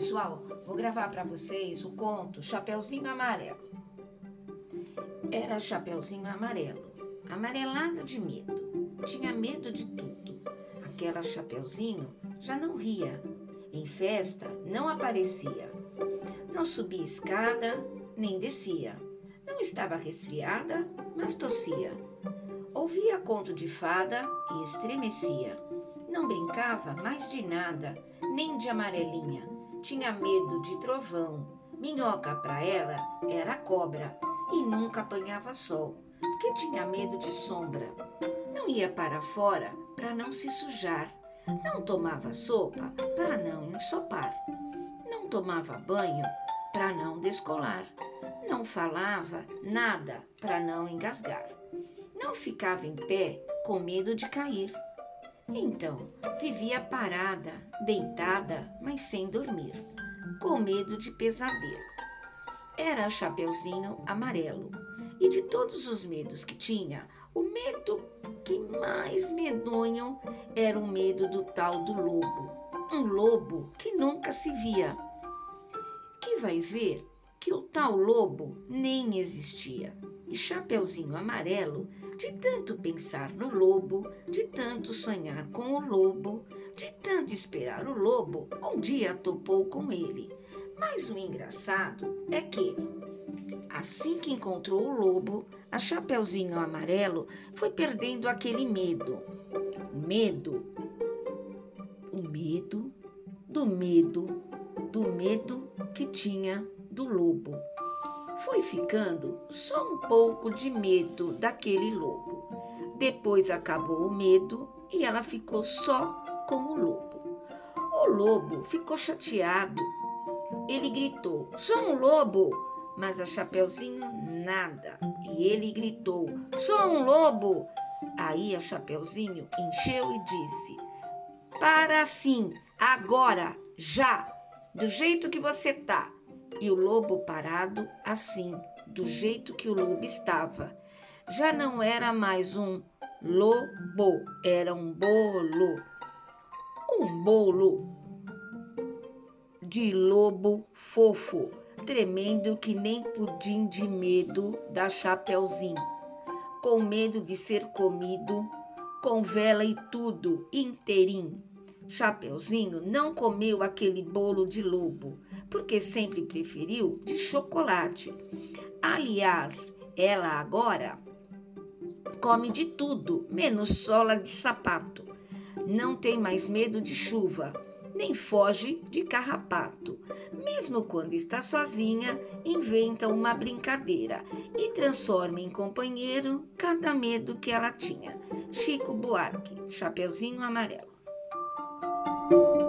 pessoal, vou gravar para vocês o conto Chapeuzinho Amarelo. Era Chapeuzinho Amarelo, amarelada de medo, tinha medo de tudo. Aquela Chapeuzinho já não ria, em festa não aparecia, não subia escada nem descia, não estava resfriada, mas tossia. Ouvia conto de fada e estremecia. Não brincava mais de nada, nem de amarelinha tinha medo de trovão. Minhoca para ela era cobra e nunca apanhava sol, porque tinha medo de sombra. Não ia para fora para não se sujar. Não tomava sopa para não ensopar. Não tomava banho para não descolar. Não falava nada para não engasgar. Não ficava em pé com medo de cair. Então, vivia parada, deitada, mas sem dormir, com medo de pesadelo. Era Chapeuzinho Amarelo, e de todos os medos que tinha, o medo que mais medonho era o medo do tal do lobo, um lobo que nunca se via. Que vai ver que o tal lobo nem existia. E Chapeuzinho Amarelo, de tanto pensar no lobo, de tanto sonhar com o lobo, de tanto esperar o lobo, um dia topou com ele. Mas o engraçado é que, assim que encontrou o lobo, a Chapeuzinho Amarelo foi perdendo aquele medo. O medo, o medo, do medo, do medo que tinha do lobo. Foi ficando só um pouco de medo daquele lobo. Depois acabou o medo e ela ficou só com o lobo. O lobo ficou chateado. Ele gritou: Sou um lobo! Mas a Chapeuzinho nada. E ele gritou: Sou um lobo! Aí a Chapeuzinho encheu e disse: Para sim, agora, já, do jeito que você tá e o lobo parado assim, do jeito que o lobo estava. Já não era mais um lobo, era um bolo. Um bolo de lobo fofo, tremendo que nem pudim de medo da Chapeuzinho, com medo de ser comido, com vela e tudo, inteirinho. Chapeuzinho não comeu aquele bolo de lobo, porque sempre preferiu de chocolate. Aliás, ela agora come de tudo, menos sola de sapato. Não tem mais medo de chuva, nem foge de carrapato. Mesmo quando está sozinha, inventa uma brincadeira e transforma em companheiro cada medo que ela tinha. Chico Buarque, Chapeuzinho Amarelo. Thank you.